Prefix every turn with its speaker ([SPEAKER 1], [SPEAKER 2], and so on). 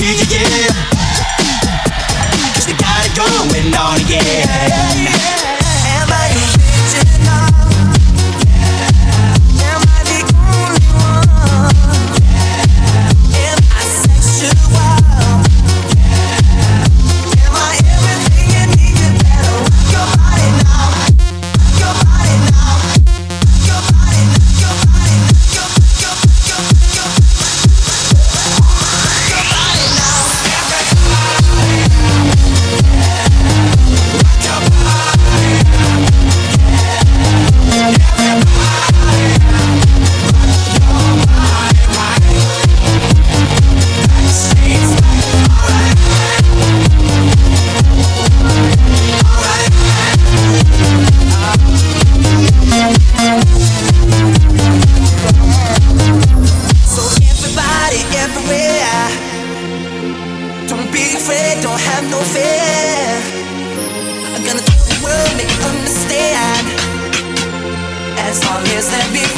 [SPEAKER 1] me hear. Cause we got it going on, yeah. and be